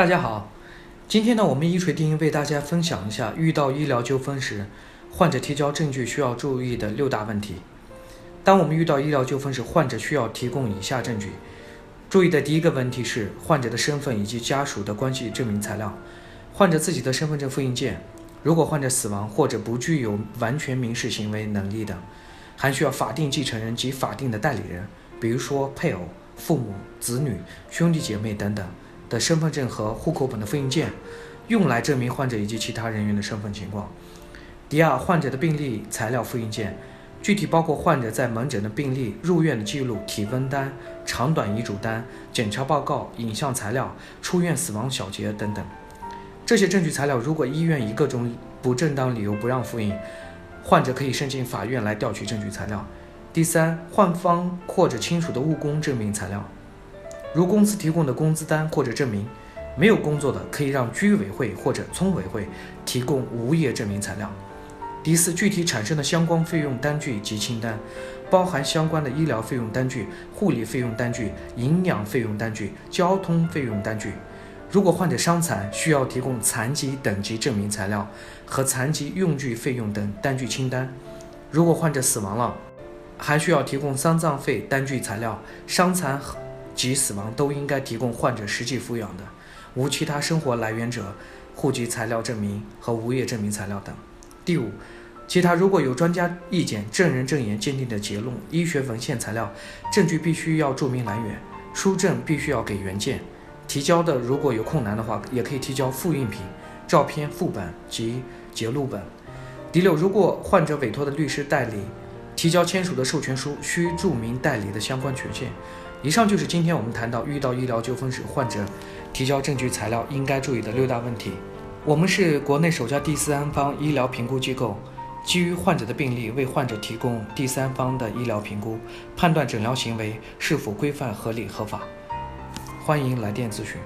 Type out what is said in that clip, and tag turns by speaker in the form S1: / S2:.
S1: 大家好，今天呢，我们一锤定音为大家分享一下遇到医疗纠纷时，患者提交证据需要注意的六大问题。当我们遇到医疗纠纷时，患者需要提供以下证据。注意的第一个问题是患者的身份以及家属的关系证明材料。患者自己的身份证复印件，如果患者死亡或者不具有完全民事行为能力的，还需要法定继承人及法定的代理人，比如说配偶、父母、子女、兄弟姐妹等等。的身份证和户口本的复印件，用来证明患者以及其他人员的身份情况。第二，患者的病历材料复印件，具体包括患者在门诊的病历、入院的记录、体温单、长短遗嘱单、检查报告、影像材料、出院死亡小结等等。这些证据材料，如果医院以各种不正当理由不让复印，患者可以申请法院来调取证据材料。第三，患方或者亲属的务工证明材料。如公司提供的工资单或者证明，没有工作的可以让居委会或者村委会提供无业证明材料。第四，具体产生的相关费用单据及清单，包含相关的医疗费用单据、护理费用单据、营养费用单据、交通费用单据。如果患者伤残，需要提供残疾等级证明材料和残疾用具费用等单据清单。如果患者死亡了，还需要提供丧葬费单据材料。伤残及死亡都应该提供患者实际抚养的无其他生活来源者户籍材料证明和无业证明材料等。第五，其他如果有专家意见、证人证言鉴定的结论、医学文献材料，证据必须要注明来源，书证必须要给原件。提交的如果有困难的话，也可以提交复印品、照片副本及截录本。第六，如果患者委托的律师代理提交签署的授权书，需注明代理的相关权限。以上就是今天我们谈到遇到医疗纠纷时，患者提交证据材料应该注意的六大问题。我们是国内首家第三方医疗评估机构，基于患者的病例为患者提供第三方的医疗评估，判断诊疗行为是否规范、合理、合法。欢迎来电咨询。